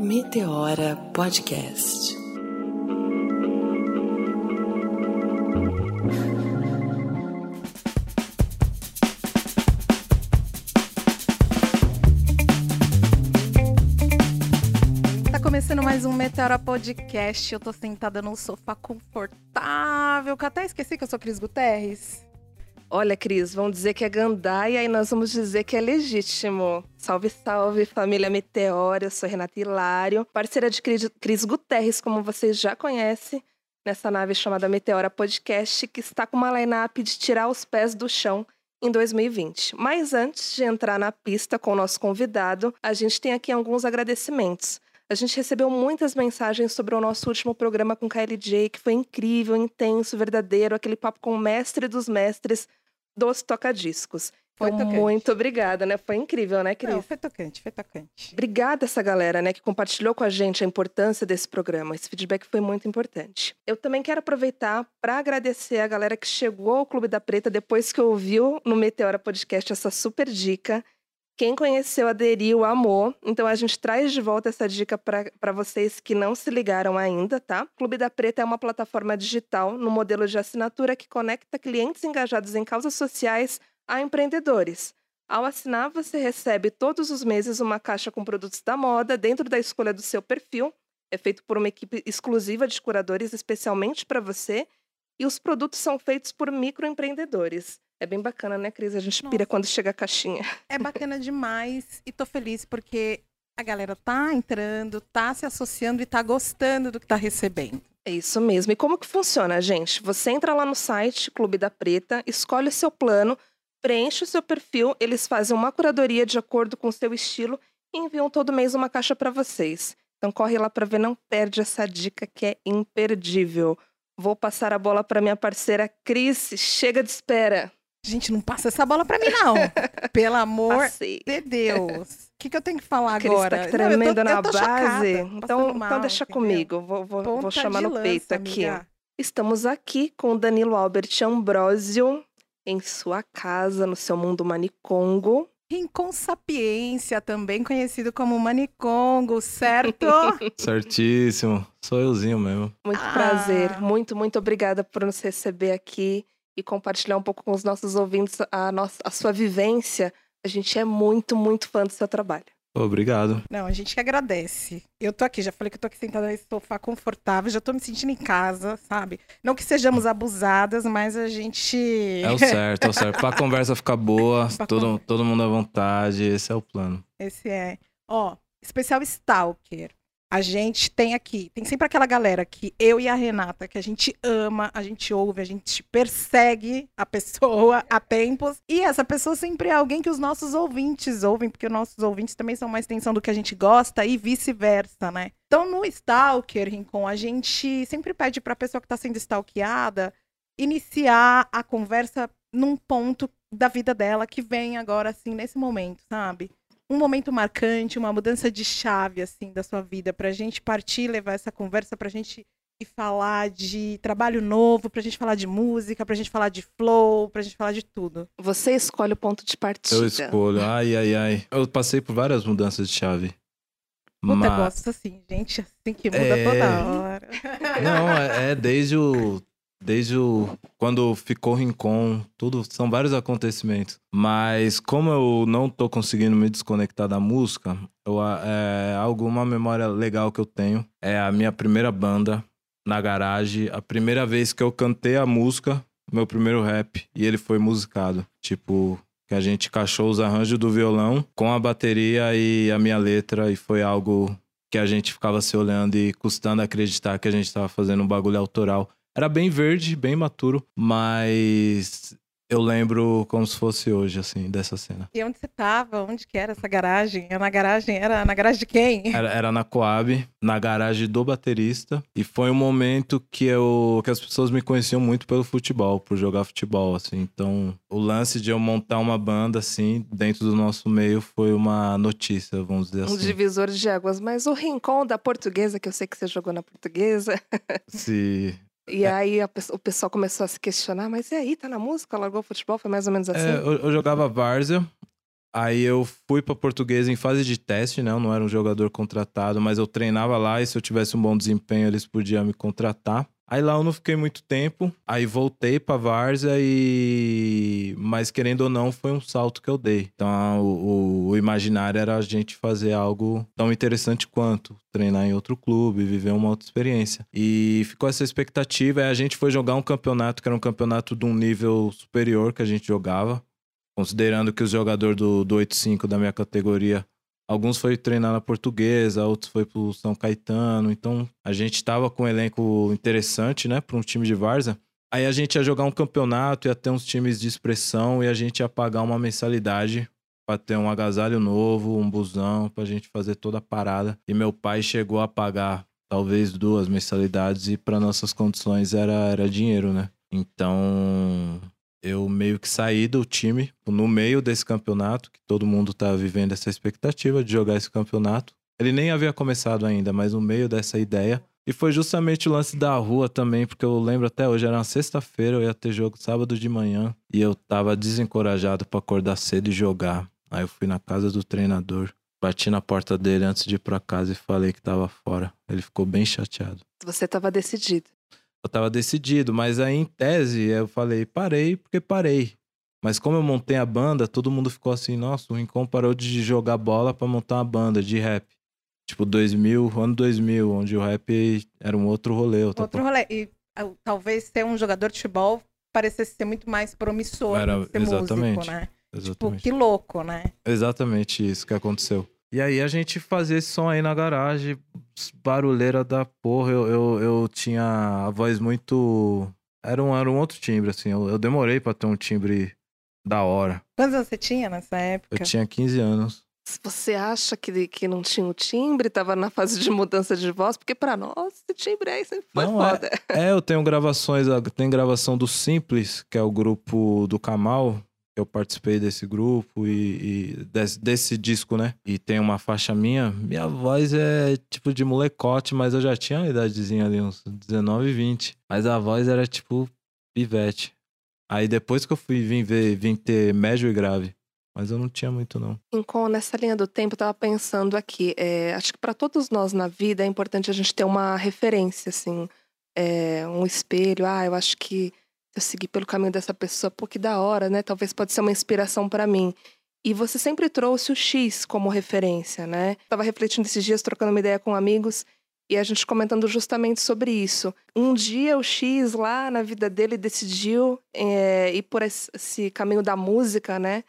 Meteora Podcast. Tá começando mais um Meteora Podcast. Eu tô sentada num sofá confortável, que até esqueci que eu sou Cris Guterres. Olha, Cris, vão dizer que é gandaia e nós vamos dizer que é legítimo. Salve, salve, família Meteora. Eu sou Renata Hilário, parceira de Cris, Guterres, como vocês já conhecem, nessa nave chamada Meteora Podcast, que está com uma line-up de tirar os pés do chão em 2020. Mas antes de entrar na pista com o nosso convidado, a gente tem aqui alguns agradecimentos. A gente recebeu muitas mensagens sobre o nosso último programa com KLJ, que foi incrível, intenso, verdadeiro, aquele papo com o mestre dos mestres dos tocadiscos. Foi então, tocante. muito obrigada, né? Foi incrível, né, Cris? Não, foi tocante, foi tocante. Obrigada essa galera, né, que compartilhou com a gente a importância desse programa. Esse feedback foi muito importante. Eu também quero aproveitar para agradecer a galera que chegou ao Clube da Preta depois que ouviu no Meteora Podcast essa super dica. Quem conheceu, aderiu, amou. Então a gente traz de volta essa dica para vocês que não se ligaram ainda, tá? Clube da Preta é uma plataforma digital no modelo de assinatura que conecta clientes engajados em causas sociais a empreendedores. Ao assinar, você recebe todos os meses uma caixa com produtos da moda dentro da escolha do seu perfil. É feito por uma equipe exclusiva de curadores especialmente para você. E os produtos são feitos por microempreendedores. É bem bacana, né, Cris? A gente pira Nossa. quando chega a caixinha. É bacana demais e tô feliz porque a galera tá entrando, tá se associando e tá gostando do que tá recebendo. É isso mesmo. E como que funciona, gente? Você entra lá no site Clube da Preta, escolhe o seu plano, preenche o seu perfil, eles fazem uma curadoria de acordo com o seu estilo e enviam todo mês uma caixa para vocês. Então corre lá para ver, não perde essa dica que é imperdível. Vou passar a bola para minha parceira Cris. Chega de espera. Gente, não passa essa bola pra mim, não. Pelo amor Passei. de Deus. O que, que eu tenho que falar Cris agora? tá Não, eu tô- tremendo eu na tô base. chocada, então, passando mal, então deixa entendeu? comigo. Vou, vou, vou chamar no peito lança, aqui. amiga. Estamos aqui com o Danilo Albert Ambrosio em sua casa, no seu mundo manicongo. Rincon Sapiência, também conhecido como Manicongo, certo? Certíssimo. Sou euzinho mesmo. Muito Ah. prazer. Muito, muito obrigada por nos receber aqui e compartilhar um pouco com os nossos ouvintes a, nossa, a sua vivência. A gente é muito, muito fã do seu trabalho. Obrigado. Não, a gente que agradece. Eu tô aqui, já falei que eu tô aqui sentada nesse sofá confortável, já tô me sentindo em casa, sabe? Não que sejamos abusadas, mas a gente. É o certo, é o certo. Pra conversa ficar boa, todo, conversa. todo mundo à vontade, esse é o plano. Esse é. Ó, especial Stalker. A gente tem aqui, tem sempre aquela galera que eu e a Renata, que a gente ama, a gente ouve, a gente persegue a pessoa há tempos. E essa pessoa sempre é alguém que os nossos ouvintes ouvem, porque os nossos ouvintes também são uma extensão do que a gente gosta e vice-versa, né? Então, no Stalker, Rincon, a gente sempre pede pra pessoa que tá sendo stalkeada iniciar a conversa num ponto da vida dela que vem agora, assim, nesse momento, sabe? Um momento marcante, uma mudança de chave assim da sua vida pra gente partir, levar essa conversa pra gente ir falar de trabalho novo, pra gente falar de música, pra gente falar de flow, pra gente falar de tudo. Você escolhe o ponto de partida. Eu escolho. Ai, ai, ai. Eu passei por várias mudanças de chave. Puta, eu Mas... gosto assim, gente, assim que muda É. toda hora. Não, é, é desde o. Desde o. Quando ficou Rincon, tudo. São vários acontecimentos. Mas como eu não tô conseguindo me desconectar da música, eu, é alguma memória legal que eu tenho. É a minha primeira banda na garagem. A primeira vez que eu cantei a música, meu primeiro rap, e ele foi musicado. Tipo. Que a gente encaixou os arranjos do violão com a bateria e a minha letra, e foi algo que a gente ficava se olhando e custando acreditar que a gente tava fazendo um bagulho autoral. Era bem verde, bem maturo, mas eu lembro como se fosse hoje, assim, dessa cena. E onde você tava? Onde que era essa garagem? Era na garagem? Era na garagem de quem? Era, era na Coab, na garagem do baterista, e foi um momento que eu que as pessoas me conheciam muito pelo futebol, por jogar futebol, assim. Então, o lance de eu montar uma banda assim dentro do nosso meio foi uma notícia, vamos dizer Um assim. divisor de águas. Mas o rincon da portuguesa, que eu sei que você jogou na portuguesa, Se e aí a pe- o pessoal começou a se questionar, mas e aí, tá na música? Largou o futebol? Foi mais ou menos assim? É, eu, eu jogava várzea. Aí eu fui pra Portuguesa em fase de teste, né? Eu não era um jogador contratado, mas eu treinava lá e se eu tivesse um bom desempenho, eles podiam me contratar. Aí lá eu não fiquei muito tempo, aí voltei pra Várzea e. Mas querendo ou não, foi um salto que eu dei. Então o, o, imaginário era a gente fazer algo tão interessante quanto treinar em outro clube, viver uma outra experiência. E ficou essa expectativa. Aí a gente foi jogar um campeonato que era um campeonato de um nível superior que a gente jogava. Considerando que os jogadores do, do 8-5 da minha categoria Alguns foi treinar na portuguesa, outros foi pro São Caetano. Então a gente tava com um elenco interessante, né, para um time de Varza. Aí a gente ia jogar um campeonato, ia ter uns times de expressão e a gente ia pagar uma mensalidade para ter um agasalho novo, um busão, pra gente fazer toda a parada. E meu pai chegou a pagar talvez duas mensalidades e para nossas condições era, era dinheiro, né? Então eu meio que saí do time no meio desse campeonato, que todo mundo tá vivendo essa expectativa de jogar esse campeonato. Ele nem havia começado ainda, mas no meio dessa ideia. E foi justamente o lance da rua também, porque eu lembro até hoje, era uma sexta-feira, eu ia ter jogo sábado de manhã, e eu tava desencorajado para acordar cedo e jogar. Aí eu fui na casa do treinador, bati na porta dele antes de ir pra casa e falei que tava fora. Ele ficou bem chateado. Você tava decidido eu tava decidido, mas aí em tese eu falei, parei porque parei. Mas como eu montei a banda, todo mundo ficou assim, nossa, o Rincon parou de jogar bola para montar uma banda de rap. Tipo 2000, ano 2000, onde o rap era um outro rolê. Outro tava... rolê. E talvez ser um jogador de futebol parecesse ser muito mais promissor era, ser exatamente, músico, né? Exatamente. Tipo, que louco, né? Exatamente isso que aconteceu. E aí a gente fazia esse som aí na garagem, barulheira da porra. Eu, eu, eu tinha a voz muito. Era um, era um outro timbre, assim. Eu, eu demorei pra ter um timbre da hora. Quantos anos você tinha nessa época? Eu tinha 15 anos. Você acha que, que não tinha o timbre, tava na fase de mudança de voz? Porque pra nós, esse timbre aí sempre foi não, é. foda. É, é, eu tenho gravações, tem gravação do Simples, que é o grupo do Kamal, eu participei desse grupo e, e desse, desse, disco, né? E tem uma faixa minha. Minha voz é tipo de molecote, mas eu já tinha uma idadezinha ali, uns 19, 20. Mas a voz era tipo pivete. Aí depois que eu fui vim ver, vim ter médio e grave. Mas eu não tinha muito, não. Nessa linha do tempo, eu tava pensando aqui. É, acho que para todos nós na vida é importante a gente ter uma referência, assim. É, um espelho. Ah, eu acho que eu segui pelo caminho dessa pessoa, pô, que da hora, né? Talvez pode ser uma inspiração para mim. E você sempre trouxe o X como referência, né? Tava refletindo esses dias, trocando uma ideia com amigos, e a gente comentando justamente sobre isso. Um dia o X lá na vida dele decidiu é, ir por esse caminho da música, né?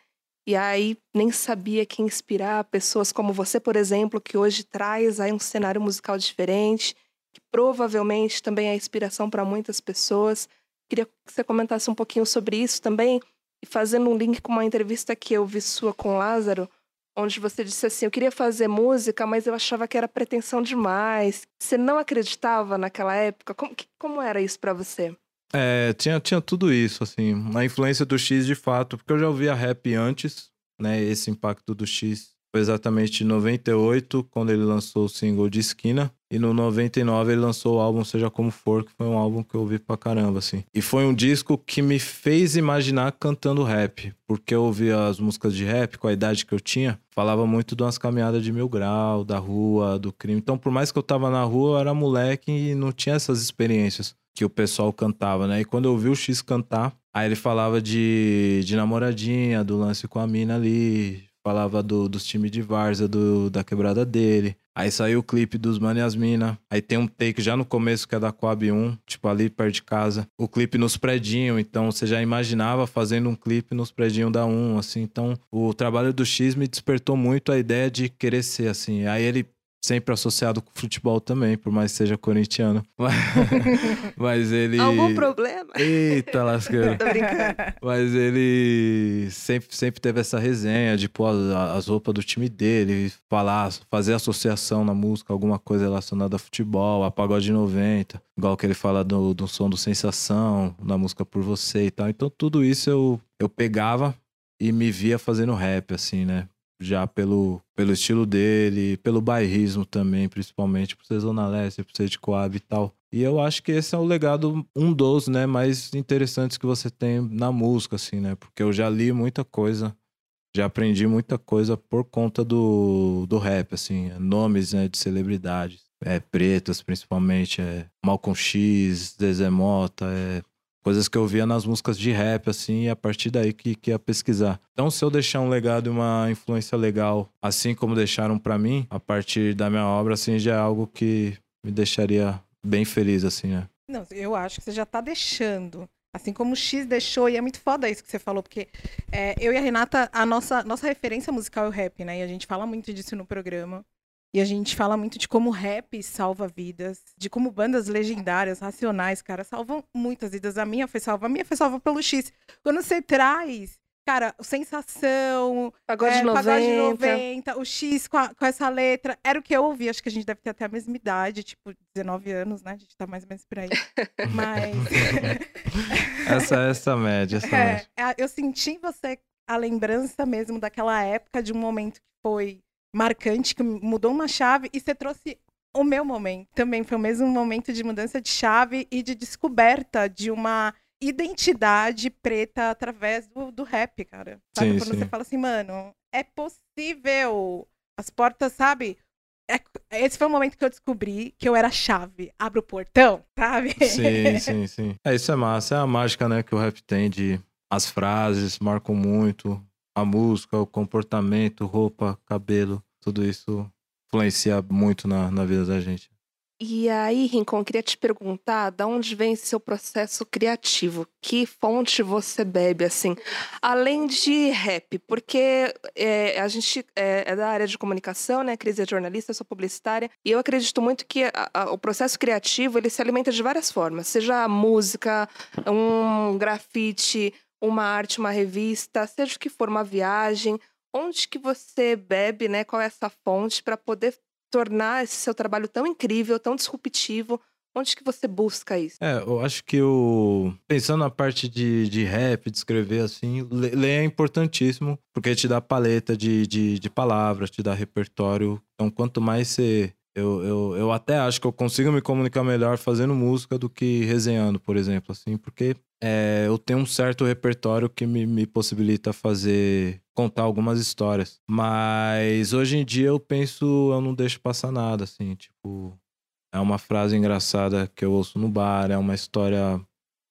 E aí nem sabia que inspirar pessoas como você, por exemplo, que hoje traz aí um cenário musical diferente, que provavelmente também é inspiração para muitas pessoas. Queria que você comentasse um pouquinho sobre isso também, e fazendo um link com uma entrevista que eu vi sua com Lázaro, onde você disse assim: Eu queria fazer música, mas eu achava que era pretensão demais. Você não acreditava naquela época? Como, como era isso para você? É, tinha, tinha tudo isso, assim. A influência do X de fato, porque eu já ouvia rap antes, né? Esse impacto do X foi exatamente em 98, quando ele lançou o single de Esquina. E no 99 ele lançou o álbum Seja Como For, que foi um álbum que eu ouvi pra caramba, assim. E foi um disco que me fez imaginar cantando rap. Porque eu ouvia as músicas de rap com a idade que eu tinha. Falava muito de umas caminhadas de mil grau, da rua, do crime. Então, por mais que eu tava na rua, eu era moleque e não tinha essas experiências que o pessoal cantava, né? E quando eu vi o X cantar, aí ele falava de, de namoradinha, do lance com a mina ali, falava do, dos times de Varza, do, da quebrada dele. Aí saiu o clipe dos Mano e as Mina. Aí tem um take já no começo que é da Coab 1, tipo ali perto de casa. O clipe nos predinhos, então você já imaginava fazendo um clipe nos predinhos da 1, assim. Então o trabalho do X me despertou muito a ideia de querer ser assim. Aí ele sempre associado com futebol também, por mais que seja corintiano. Mas, ele. Algum problema? Eita, lasqueira. Tô brincando. Mas ele sempre, sempre teve essa resenha de pôr as roupas do time dele, falar, fazer associação na música, alguma coisa relacionada a futebol, a pagode 90, igual que ele fala do, do som do Sensação, na música Por Você e tal. Então tudo isso eu, eu pegava e me via fazendo rap, assim, né? Já pelo, pelo estilo dele, pelo bairrismo também, principalmente por ser Zona Leste, por ser de Coab e tal. E eu acho que esse é o legado, um dos, né, mais interessantes que você tem na música, assim, né? Porque eu já li muita coisa já aprendi muita coisa por conta do, do rap, assim, nomes né, de celebridades, é, pretas principalmente, é, Malcolm X, Zezé Mota, é, coisas que eu via nas músicas de rap, assim, e a partir daí que, que ia pesquisar. Então, se eu deixar um legado e uma influência legal, assim como deixaram para mim, a partir da minha obra, assim, já é algo que me deixaria bem feliz, assim, né? Não, eu acho que você já tá deixando. Assim como o X deixou, e é muito foda isso que você falou, porque é, eu e a Renata, a nossa, nossa referência musical é o rap, né? E a gente fala muito disso no programa. E a gente fala muito de como o rap salva vidas, de como bandas legendárias, racionais, cara, salvam muitas vidas. A minha foi salva, a minha foi salva pelo X. Quando você traz Cara, Sensação, Pagode é, 90. Pagode 90, o X com, a- com essa letra, era o que eu ouvi. Acho que a gente deve ter até a mesma idade, tipo, 19 anos, né? A gente tá mais ou menos por aí. Mas. Essa essa média, essa É, média. é, eu senti em você a lembrança mesmo daquela época, de um momento que foi marcante, que mudou uma chave, e você trouxe o meu momento. Também foi o mesmo momento de mudança de chave e de descoberta de uma identidade preta através do, do rap, cara. Sabe? Sim, Quando sim. você fala assim, mano, é possível. As portas, sabe? É- esse foi o momento que eu descobri que eu era a chave. Abre o portão, sabe? Sim, sim, sim. É, isso é massa. É a mágica, né, que o rap tem de... As frases marcam muito. A música, o comportamento, roupa, cabelo. Tudo isso influencia muito na, na vida da gente. E aí, Rincon, queria te perguntar, da onde vem seu processo criativo? Que fonte você bebe, assim? Além de rap, porque é, a gente é, é da área de comunicação, né? Cris é jornalista, sou publicitária, e eu acredito muito que a- a- o processo criativo, ele se alimenta de várias formas. Seja música, um grafite, uma arte, uma revista, seja o que for, uma viagem. Onde que você bebe, né? Qual é essa fonte para poder tornar esse seu trabalho tão incrível, tão disruptivo? Onde que você busca isso? É, eu acho que o. Pensando na parte de, de rap, de escrever assim, le- ler é importantíssimo, porque te dá paleta de, de, de palavras, te dá repertório. Então, quanto mais você. Eu, eu, eu até acho que eu consigo me comunicar melhor fazendo música do que resenhando, por exemplo, assim, porque é, eu tenho um certo repertório que me, me possibilita fazer. contar algumas histórias. Mas hoje em dia eu penso, eu não deixo passar nada, assim, tipo. É uma frase engraçada que eu ouço no bar, é uma história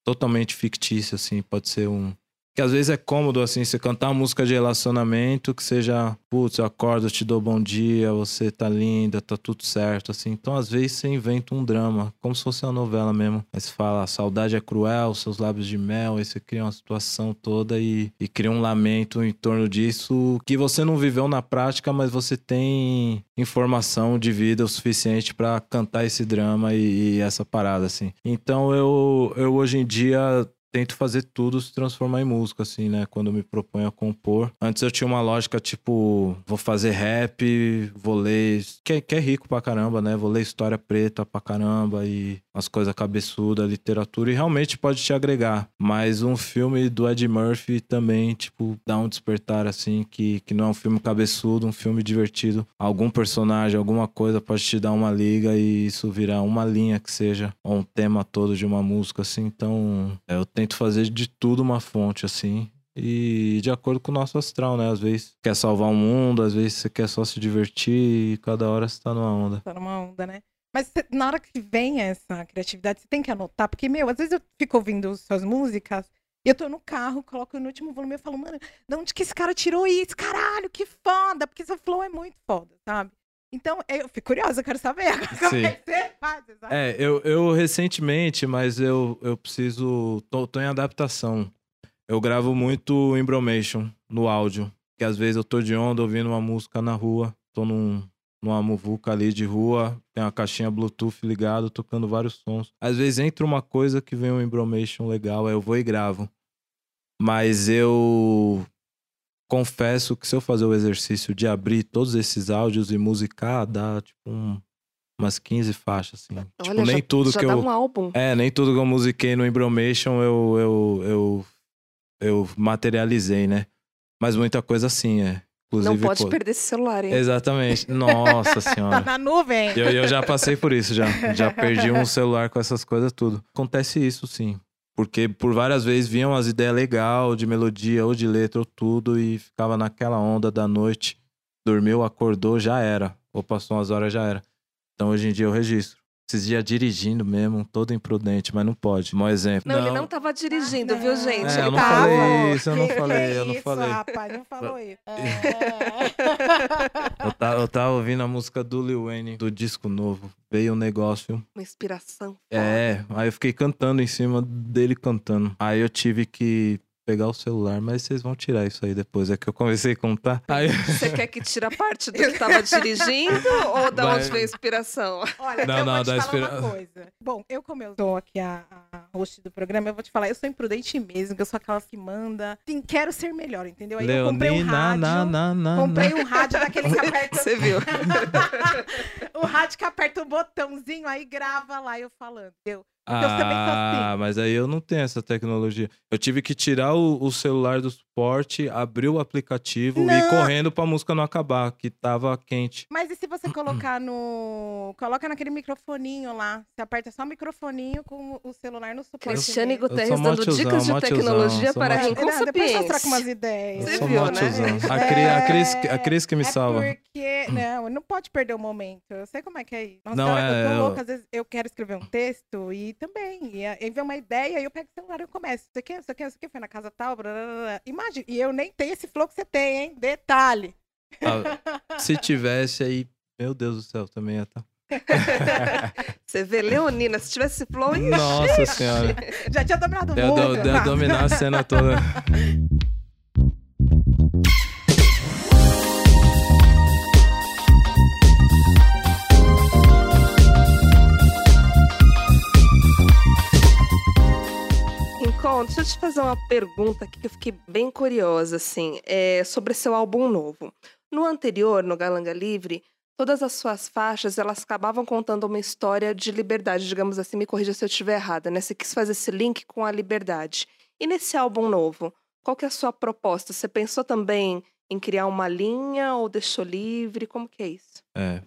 totalmente fictícia, assim, pode ser um. Que às vezes é cômodo, assim, você cantar uma música de relacionamento que seja, putz, eu acordo, eu te dou bom dia, você tá linda, tá tudo certo, assim. Então, às vezes, você inventa um drama, como se fosse uma novela mesmo. Aí você fala, saudade é cruel, seus lábios de mel, aí você cria uma situação toda e, e cria um lamento em torno disso que você não viveu na prática, mas você tem informação de vida o suficiente pra cantar esse drama e, e essa parada, assim. Então, eu, eu hoje em dia tento fazer tudo se transformar em música, assim, né? Quando me proponho a compor. Antes eu tinha uma lógica, tipo, vou fazer rap, vou ler. Que, é- que é rico pra caramba, né? Vou ler história preta pra caramba e as coisas cabeçudas, literatura, e realmente pode te agregar. Mas um filme do Ed Murphy também, tipo, dá um despertar, assim, que, que não é um filme cabeçudo, um filme divertido. Algum personagem, alguma coisa pode te dar uma liga e isso virar uma linha que seja, ou um tema todo de uma música, assim. Então, é, eu tento fazer de tudo uma fonte, assim. E de acordo com o nosso astral, né? Às vezes quer salvar o mundo, às vezes você quer só se divertir e cada hora você tá numa onda. tá numa onda, né? Mas na hora que vem essa criatividade, você tem que anotar, porque, meu, às vezes eu fico ouvindo suas músicas e eu tô no carro, coloco no último volume e falo, mano, de onde que esse cara tirou isso? Caralho, que foda! Porque seu flow é muito foda, sabe? Então, eu fico curiosa, eu quero saber como Sim. é faz, sabe? É, eu, eu recentemente, mas eu, eu preciso. Tô, tô em adaptação. Eu gravo muito embromation no áudio. Que às vezes eu tô de onda ouvindo uma música na rua. Tô num, numa muvuca ali de rua. Tem uma caixinha Bluetooth ligado, tocando vários sons. Às vezes entra uma coisa que vem um embromation legal, aí eu vou e gravo. Mas eu confesso que se eu fazer o exercício de abrir todos esses áudios e musicar, dá tipo um- umas 15 faixas, assim. tipo, Olha, nem já, tudo já que eu. um álbum. É, nem tudo que eu musiquei no Embromation eu, eu, eu, eu materializei, né? Mas muita coisa sim, é. Inclusive, Não pode perder esse celular, hein? Exatamente. Nossa Tá senhora. na nuvem. Eu, eu já passei por isso, já. Já perdi um celular com essas coisas tudo. Acontece isso, sim. Porque por várias vezes vinham as ideias legais de melodia ou de letra ou tudo e ficava naquela onda da noite. Dormiu, acordou, já era. Ou passou umas horas, já era. Então hoje em dia eu registro. Esses dias dirigindo mesmo, todo imprudente, mas não pode. Um exemplo. Não, ele não tava dirigindo, viu, gente? É, ele eu não tava. falei isso, eu não Que falei, eu não isso, falei. rapaz, não falou isso. Eu tava, eu tava ouvindo a música do Lil Wayne, do disco novo. Veio um negócio. Uma inspiração. É, aí eu fiquei cantando em cima dele cantando. Aí eu tive que pegar o celular, mas vocês vão tirar isso aí depois. É que eu comecei a contar. Aí... Você quer que tire a parte do que tava dirigindo ou da Vai. onde veio a inspiração? Olha, Não, eu não, vou te falar inspira- uma coisa. Bom, eu como eu sou aqui a, a host do programa, eu vou te falar, eu sou imprudente mesmo, que eu sou aquela que manda. Sim, quero ser melhor, entendeu? Aí eu comprei um Leonina, rádio. na, na, na, Comprei um rádio daquele que aperta. Você viu? o rádio que aperta o botãozinho, aí grava lá eu falando, entendeu? Porque eu também sou Ah, mas aí eu não tenho essa tecnologia. Eu tive que tirar o, o celular do suporte, abrir o aplicativo e ir Não. correndo pra música não acabar, que tava quente. Mas e se você colocar no. Coloca naquele microfoninho lá. Você aperta só o microfoninho com o celular no suporte. Cristiane. Guterres dando dicas de tecnologia para Não, depois eu troco umas ideias. Você viu, né? A, Cri, a, Cris, É, a Cris que me salva. É porque, não, não pode perder o momento. Eu sei como é que é isso. Nossa, Não, eu, é, eu tô eu- louca, às vezes eu quero escrever um texto e também. E aí vem uma ideia e eu pego o celular e eu começo. Você quer, você quer, você quer, foi na casa tal, blá, blá, blá. Imagina, e eu nem tenho esse flow que você tem, hein? Detalhe. Ah, se tivesse aí, meu Deus do céu, também ia estar. Você vê, Leonina, se tivesse flow, Nossa senhora. Já tinha dominado Eu, muito. do, eu dominar a cena toda. Rincon, deixa eu te fazer uma pergunta aqui que eu fiquei bem curiosa, assim, é sobre seu álbum novo. No anterior, no Galanga Livre, todas as suas faixas, elas acabavam contando uma história de liberdade, digamos assim, me corrija se eu estiver errada, né? Você quis fazer esse link com a liberdade. E nesse álbum novo, qual que é a sua proposta? Você pensou também em criar uma linha ou deixou livre? Como que é isso? É.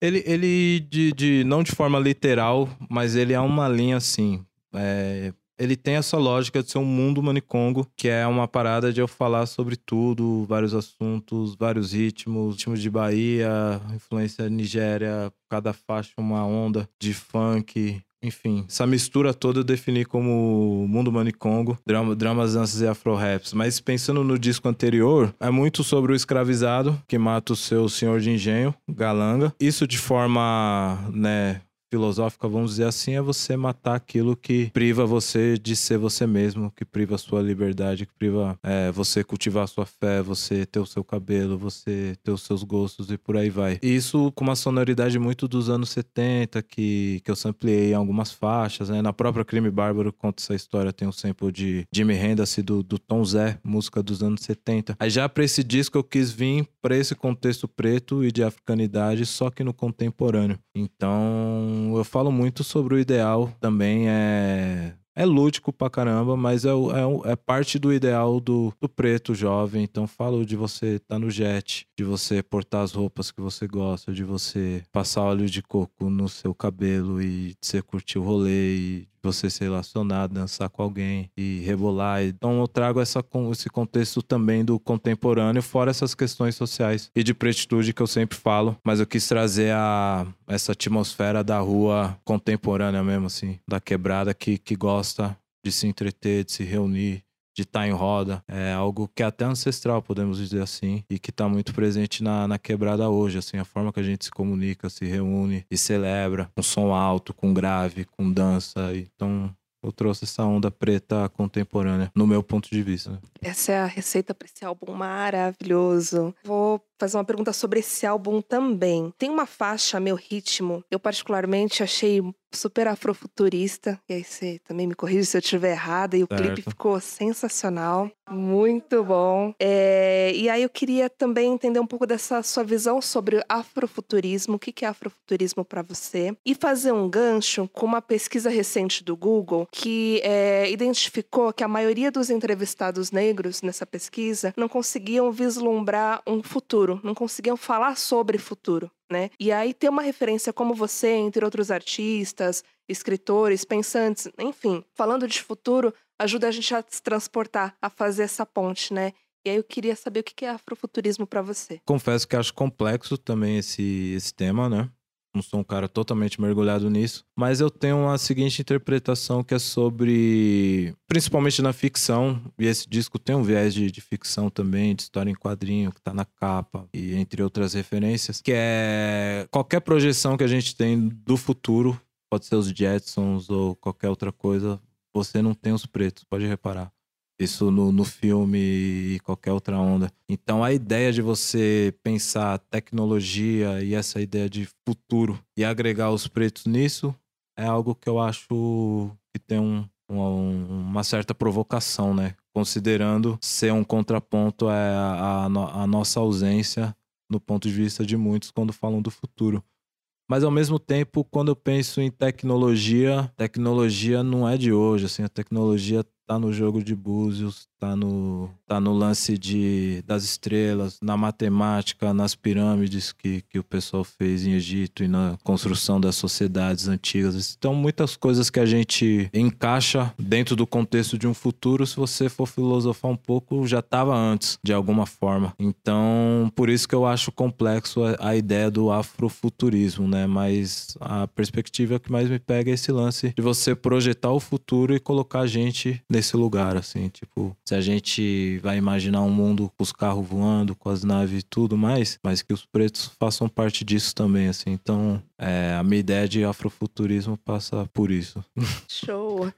Ele, ele de, de- não de forma literal, mas ele é uma linha assim. É, ele tem essa lógica de ser um mundo manicongo, que é uma parada de eu falar sobre tudo, vários assuntos, vários ritmos, ritmos de Bahia, influência Nigéria, cada faixa uma onda de funk. Enfim, essa mistura toda eu defini como mundo manicongo, drama, dramas, danças e afro-raps. Mas pensando no disco anterior, é muito sobre o escravizado que mata o seu senhor de engenho, Galanga. Isso de forma, né, filosófica, vamos dizer assim, é você matar aquilo que priva você de ser você mesmo, que priva a sua liberdade, que priva é, você cultivar a sua fé, você ter o seu cabelo, você ter os seus gostos e por aí vai. E isso com uma sonoridade muito dos anos 70, que, que eu samplei em algumas faixas, né? Na própria Crime Bárbaro conta essa história, tem um sample de Jimmy Hendrix do, do Tom Zé, música dos anos 70. Aí já pra esse disco eu quis vir pra esse contexto preto e de africanidade, só que no contemporâneo. Então, eu falo muito sobre o ideal também é é lúdico pra caramba, mas é, é, é parte do ideal do, do preto jovem. Então, falo de você estar no jet, de você portar as roupas que você gosta, de você passar óleo de coco no seu cabelo e de você curtir o rolê e você se relacionar, dançar com alguém e rebolar. Então, eu trago essa, esse contexto também do contemporâneo, fora essas questões sociais e de pretitude que eu sempre falo, mas eu quis trazer a, essa atmosfera da rua contemporânea mesmo, assim, da quebrada que, que gosta de se entreter, de se reunir, de estar em roda. É algo que é até ancestral, podemos dizer assim, e que está muito presente na, na quebrada hoje, assim, a forma que a gente se comunica, se reúne e celebra, com som alto, com grave, com dança. Então, eu trouxe essa onda preta contemporânea, no meu ponto de vista. né? Essa é a receita para esse álbum maravilhoso. Vou fazer uma pergunta sobre esse álbum também. Tem uma faixa, Meu Ritmo, eu particularmente achei super afrofuturista. E aí você também me corrige se eu estiver errada. E o clipe Certo. ficou sensacional. Muito bom. É, e aí eu queria também entender um pouco dessa sua visão sobre afrofuturismo. O que que é afrofuturismo para você? E fazer um gancho com uma pesquisa recente do Google que é, identificou que a maioria dos entrevistados negros nessa pesquisa não conseguiam vislumbrar um futuro, não conseguiam falar sobre futuro. Né? E aí ter uma referência como você, entre outros artistas, escritores, pensantes, enfim, falando de futuro, ajuda a gente a se transportar, a fazer essa ponte, né? E aí eu queria saber o que é afrofuturismo para você. Confesso que acho complexo também esse, esse tema, né? Não sou um cara totalmente mergulhado nisso, mas eu tenho a seguinte interpretação que é sobre, principalmente na ficção, e esse disco tem um viés de, de ficção também, de história em quadrinho, que tá na capa, e entre outras referências, que é qualquer projeção que a gente tem do futuro, pode ser os Jetsons ou qualquer outra coisa, você não tem os pretos, pode reparar. Isso no, no filme e qualquer outra onda. Então a ideia de você pensar tecnologia e essa ideia de futuro e agregar os pretos nisso é algo que eu acho que tem um, um, uma certa provocação, né? Considerando ser um contraponto é a, a, a nossa ausência no ponto de vista de muitos quando falam do futuro. Mas ao mesmo tempo, quando eu penso em tecnologia, tecnologia não é de hoje, assim, a tecnologia tá no jogo de búzios, tá no, tá no lance de, das estrelas, na matemática, nas pirâmides que, que o pessoal fez em Egito e na construção das sociedades antigas. Então, muitas coisas que a gente encaixa dentro do contexto de um futuro, se você for filosofar um pouco, já estava antes, de alguma forma. Então, por isso que eu acho complexo a, a ideia do afrofuturismo, né? Mas a perspectiva que mais me pega é esse lance de você projetar o futuro e colocar a gente nesse lugar, assim, tipo, se a gente vai imaginar um mundo com os carros voando, com as naves e tudo mais, mas que os pretos façam parte disso também, assim. Então, é, a minha ideia de afrofuturismo passa por isso. Show!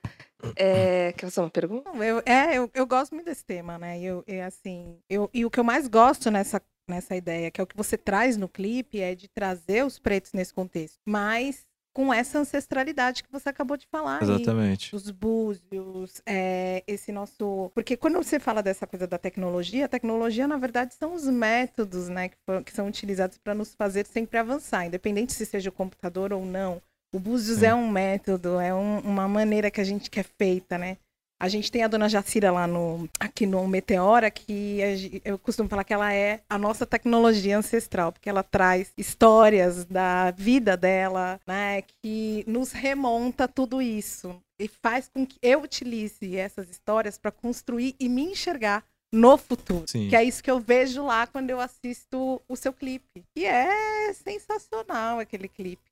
É, quer fazer uma pergunta? Eu, é, eu, eu gosto muito desse tema, né? Eu, eu, assim, eu, e o que eu mais gosto nessa, nessa ideia, que é o que você traz no clipe, é de trazer os pretos nesse contexto. Mas com essa ancestralidade que você acabou de falar. Exatamente. Aí, os búzios, é, esse nosso. Porque quando você fala dessa coisa da tecnologia, a tecnologia, na verdade, são os métodos né, que, que são utilizados para nos fazer sempre avançar, independente se seja o computador ou não. O Búzios Sim. é um método, é um, uma maneira que a gente quer feita, né? A gente tem a dona Jacira lá no, aqui no Meteora, que eu costumo falar que ela é a nossa tecnologia ancestral, porque ela traz histórias da vida dela, né, que nos remonta tudo isso e faz com que eu utilize essas histórias para construir e me enxergar no futuro. Sim. Que é isso que eu vejo lá quando eu assisto o seu clipe. E é sensacional aquele clipe,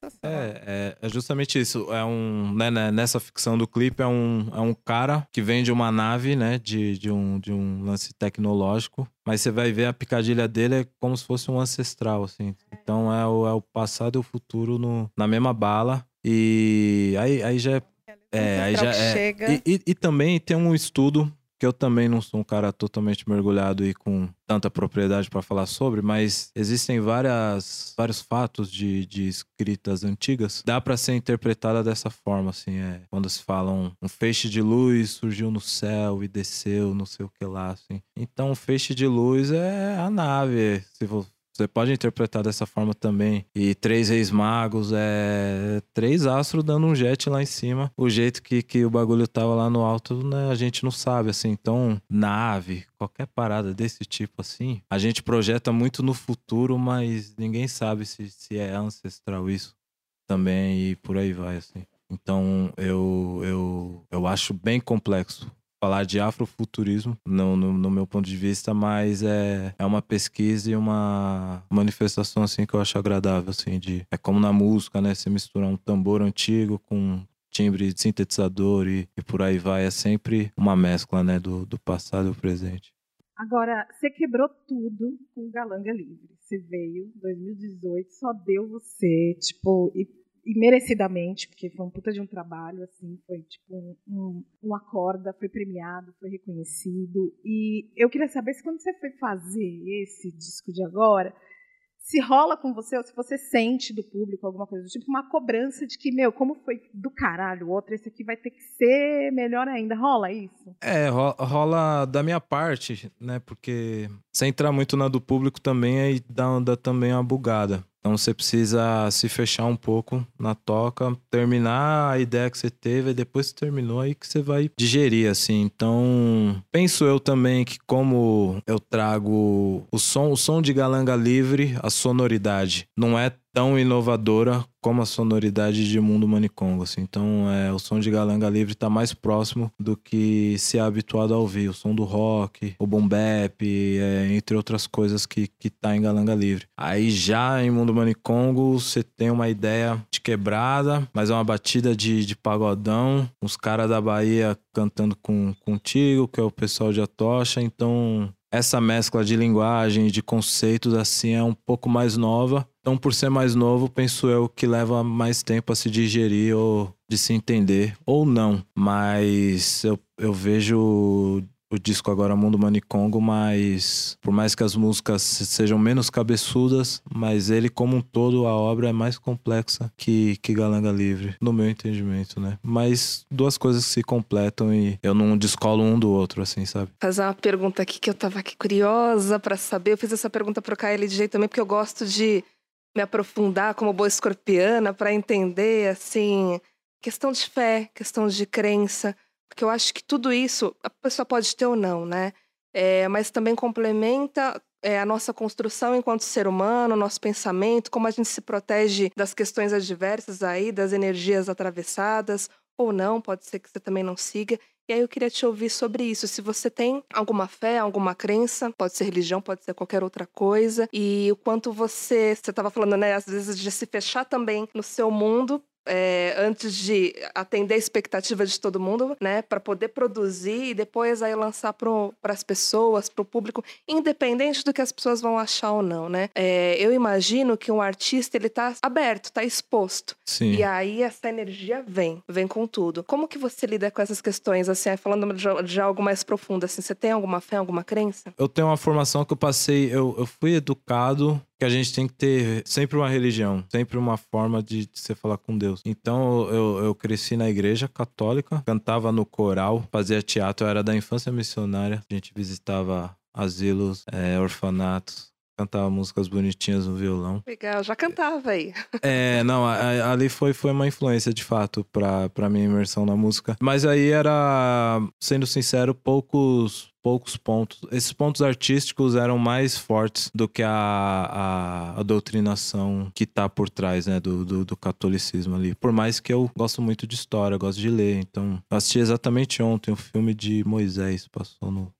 cara. É, é, é, justamente isso. É um, né, né, nessa ficção do clipe, é um, é um cara que vem de uma nave, né? De, de, um, de um lance tecnológico. Mas você vai ver a picadilha dele é como se fosse um ancestral, assim. Então é o, é o passado e o futuro no, na mesma bala. E aí, aí já é. É, aí já é. E, e, e também tem um estudo que eu também não sou um cara totalmente mergulhado e com tanta propriedade para falar sobre, mas existem várias, vários fatos de, de escritas antigas. Dá para ser interpretada dessa forma, assim, é quando se fala um, feixe de luz surgiu no céu e desceu, não sei o que lá, assim. Então, o feixe de luz é a nave, se você pode interpretar dessa forma também. E três reis magos é três astros dando um jet lá em cima. O jeito que, que o bagulho tava lá no alto, né, a gente não sabe, assim. Então, nave, qualquer parada desse tipo assim, a gente projeta muito no futuro, mas ninguém sabe se, se é ancestral isso também e por aí vai, assim. Então, eu, eu, eu acho bem complexo falar de afrofuturismo, no, no, no, meu ponto de vista, mas é, é uma pesquisa e uma manifestação assim que eu acho agradável, assim, de é como na música, né, você misturar um tambor antigo com timbre de sintetizador e, e por aí vai, é sempre uma mescla, né, do, do passado e o presente. Agora, você quebrou tudo com Galanga Livre. Você veio 2018, só deu você, tipo, e e merecidamente, porque foi um puta de um trabalho, assim, foi tipo um, um, um acorda, foi premiado, foi reconhecido. E eu queria saber se quando você foi fazer esse disco de agora, se rola com você, ou se você sente do público alguma coisa do tipo, uma cobrança de que, meu, como foi do caralho o outro, esse aqui vai ter que ser melhor ainda. Rola isso? É, rola da minha parte, né? Porque se entrar muito na do público também, aí dá, dá também uma bugada. Então você precisa se fechar um pouco na toca, terminar a ideia que você teve, e depois que terminou, aí que você vai digerir, assim. Então, penso eu também que como eu trago o som, o som de galanga livre, a sonoridade, não é tão inovadora como a sonoridade de Mundo Manicongo, assim. Então, é, o som de Galanga Livre tá mais próximo do que se é habituado a ouvir. O som do rock, o boom bap, é, entre outras coisas que, que tá em Galanga Livre. Aí já em Mundo Manicongo, você tem uma ideia de quebrada, mas é uma batida de, de pagodão. Os caras da Bahia cantando com, contigo, que é o pessoal de Atocha. Então, essa mescla de linguagem, de conceitos, assim, é um pouco mais nova. Então, por ser mais novo, penso eu que leva mais tempo a se digerir ou de se entender, ou não. Mas eu, eu vejo o disco agora Mundo Manicongo, mas por mais que as músicas sejam menos cabeçudas, mas ele como um todo, a obra é mais complexa que, que Galanga Livre, no meu entendimento, né? Mas duas coisas se completam e eu não descolo um do outro, assim, sabe? Fazer uma pergunta aqui que eu tava aqui curiosa para saber. Eu fiz essa pergunta pro KLJ também, porque eu gosto de me aprofundar como boa escorpiana para entender, assim, questão de fé, questão de crença. Porque eu acho que tudo isso a pessoa pode ter ou não, né? É, mas também complementa é, a nossa construção enquanto ser humano, nosso pensamento, como a gente se protege das questões adversas aí, das energias atravessadas, ou não, pode ser que você também não siga. E aí eu queria te ouvir sobre isso. Se você tem alguma fé, alguma crença, pode ser religião, pode ser qualquer outra coisa, e o quanto você, você estava falando, né, às vezes de se fechar também no seu mundo é, antes de atender a expectativa de todo mundo, né, para poder produzir e depois aí lançar para as pessoas, para o público, independente do que as pessoas vão achar ou não, né? É, eu imagino que um artista ele tá aberto, tá exposto. Sim. E aí essa energia vem, vem com tudo. Como que você lida com essas questões, assim, falando de, de algo mais profundo, assim, você tem alguma fé, alguma crença? Eu tenho uma formação que eu passei, eu, eu fui educado que a gente tem que ter sempre uma religião, sempre uma forma de, de se falar com Deus. Então eu, eu cresci na igreja católica, cantava no coral, fazia teatro, eu era da infância missionária, a gente visitava asilos, é, orfanatos, cantava músicas bonitinhas no violão. Legal, já cantava aí. É, não, ali foi, foi uma influência de fato pra minha imersão na música. Mas aí era, sendo sincero, poucos poucos pontos. Esses pontos artísticos eram mais fortes do que a, a, a doutrinação que tá por trás, né, do, do, do, catolicismo ali. Por mais que eu gosto muito de história, gosto de ler. Então, assisti exatamente ontem o um filme de Moisés, passou no,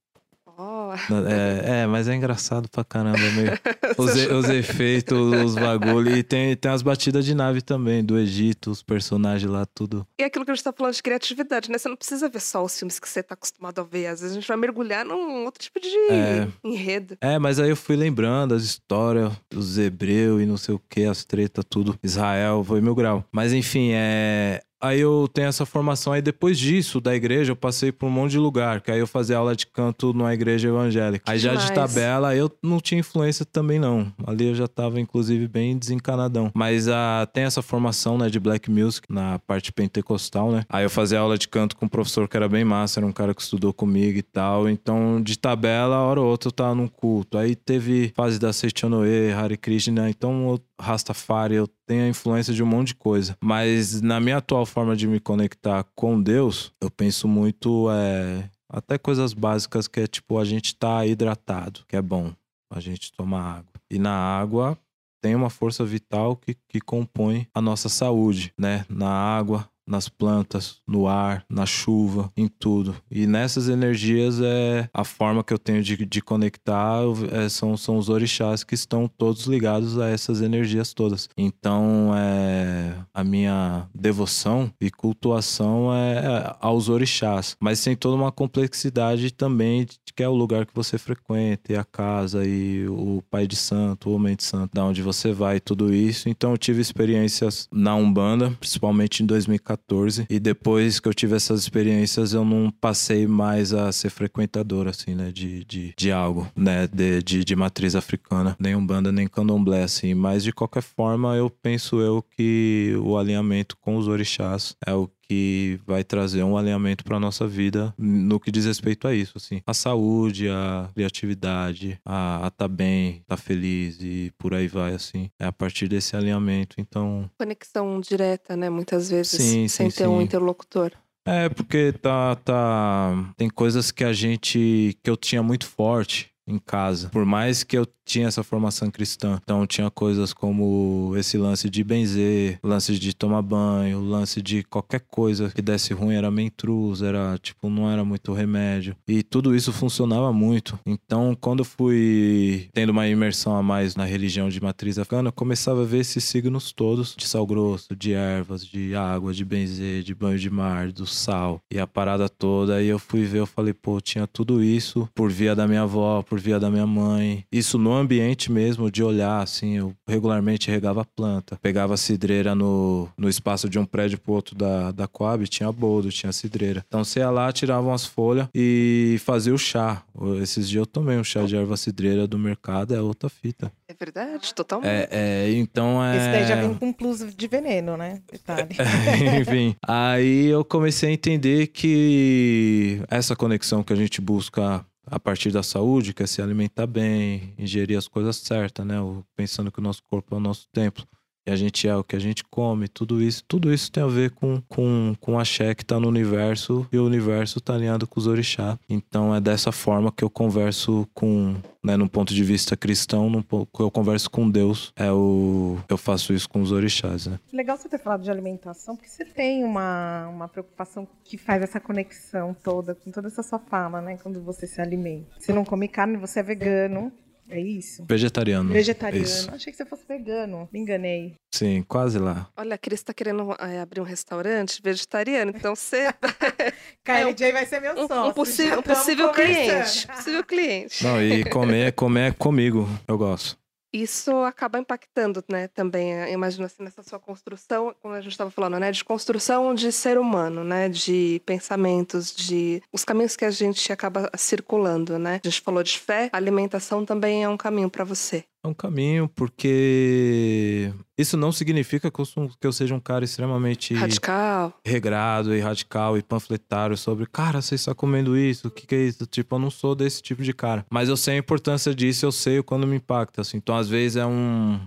é, é, mas é engraçado pra caramba. Meio... Os, os efeitos, os bagulho. E tem, tem as batidas de nave também, do Egito, os personagens lá, tudo. E aquilo que a gente tá falando de criatividade, né? Você não precisa ver só os filmes que você tá acostumado a ver. Às vezes a gente vai mergulhar num outro tipo de é. enredo. É, mas aí eu fui lembrando as histórias dos hebreus e não sei o que, as tretas, tudo. Israel, foi mil grau. Mas enfim, é Aí eu tenho essa formação. Aí depois disso, da igreja, eu passei por um monte de lugar. Que aí eu fazia aula de canto numa igreja evangélica. Aí já de tabela, eu não tinha influência também, não. Ali eu já tava, inclusive, bem desencanadão. Mas a, ah, tem essa formação, né, de black music na parte pentecostal, né? Aí eu fazia aula de canto com um professor que era bem massa, era um cara que estudou comigo e tal. Então, de tabela, hora ou outra eu tava num culto. Aí teve fase da Seichanoe, Hare Krishna. Então, Rastafari, eu tenho a influência de um monte de coisa. Mas na minha atual forma de me conectar com Deus, eu penso muito é, até coisas básicas que é tipo a gente tá hidratado, que é bom a gente tomar água. E na água tem uma força vital que, que compõe a nossa saúde, né? Na água, nas plantas, no ar, na chuva, em tudo. E nessas energias é a forma que eu tenho de, de conectar é, são, são os orixás que estão todos ligados a essas energias todas. Então é a minha devoção e cultuação é, é aos orixás, mas tem toda uma complexidade também de que é o lugar que você frequenta, e a casa e o pai de santo, o homem de santo, da onde você vai, tudo isso. Então eu tive experiências na Umbanda, principalmente em 2014 2014. E depois que eu tive essas experiências, eu não passei mais a ser frequentador, assim, né? De, de, de algo, né? De, de, de matriz africana. Nem Umbanda, nem Candomblé, assim. Mas de qualquer forma, eu penso eu que o alinhamento com os orixás é o que vai trazer um alinhamento para nossa vida no que diz respeito a isso, assim. A saúde, a criatividade, a estar tá bem, tá feliz e por aí vai, assim. É a partir desse alinhamento, então... Conexão direta, né? Muitas vezes, sim, sem sim, ter sim. um interlocutor. É, porque tá, tá... Tem coisas que a gente... que eu tinha muito forte em casa. Por mais que eu tinha essa formação cristã. Então tinha coisas como esse lance de benzer, lance de tomar banho, lance de qualquer coisa que desse ruim era meio intruso, era tipo, não era muito remédio. E tudo isso funcionava muito. Então, quando eu fui tendo uma imersão a mais na religião de matriz africana, eu começava a ver esses signos todos de sal grosso, de ervas, de água, de benzer, de banho de mar, do sal e a parada toda. E eu fui ver, eu falei, pô, tinha tudo isso por via da minha avó, por via da minha mãe. Isso no ambiente mesmo de olhar, assim, eu regularmente regava a planta. Pegava a cidreira no, no espaço de um prédio pro outro da, da Coab, tinha boldo, tinha cidreira. Então você ia lá, tirava umas folhas e fazia o chá. Esses dias eu tomei um chá de erva cidreira do mercado, é outra fita. É verdade, totalmente. É, é, então é... Esse daí já vem com plus de veneno, né? Detalhe. Enfim, aí eu comecei a entender que essa conexão que a gente busca a partir da saúde, que é se alimentar bem, ingerir as coisas certas, né? Pensando que o nosso corpo é o nosso templo. E a gente é o que a gente come, tudo isso. Tudo isso tem a ver com, com, com a Xé que tá no universo e o universo tá alinhado com os orixá. Então é dessa forma que eu converso com, né, num ponto de vista cristão, num, eu converso com Deus. É o, eu faço isso com os orixás, né? Legal você ter falado de alimentação, porque você tem uma, uma preocupação que faz essa conexão toda, com toda essa sua fala, né? Quando você se alimenta. Você não come carne, você é vegano. É isso? Vegetariano. Vegetariano. Isso. Achei que você fosse vegano. Me enganei. Sim, quase lá. Olha, a Cris tá querendo é, abrir um restaurante vegetariano, então você. KLJ vai ser meu um, sócio. um, possi- já um possível cliente. Possível cliente. Não, e comer, comer é comigo. Eu gosto. Isso acaba impactando, né, também, eu imagino assim, nessa sua construção, como a gente estava falando, né, de construção de ser humano, né, de pensamentos, de os caminhos que a gente acaba circulando, né. A gente falou de fé, alimentação também é um caminho para você. É um caminho, porque isso não significa que eu, sou- que eu seja um cara extremamente Radical. regrado e radical e panfletário sobre, cara, você está comendo isso, o que, que é isso? Tipo, eu não sou desse tipo de cara. Mas eu sei a importância disso, eu sei o quando me impacta, assim. Então, às vezes é um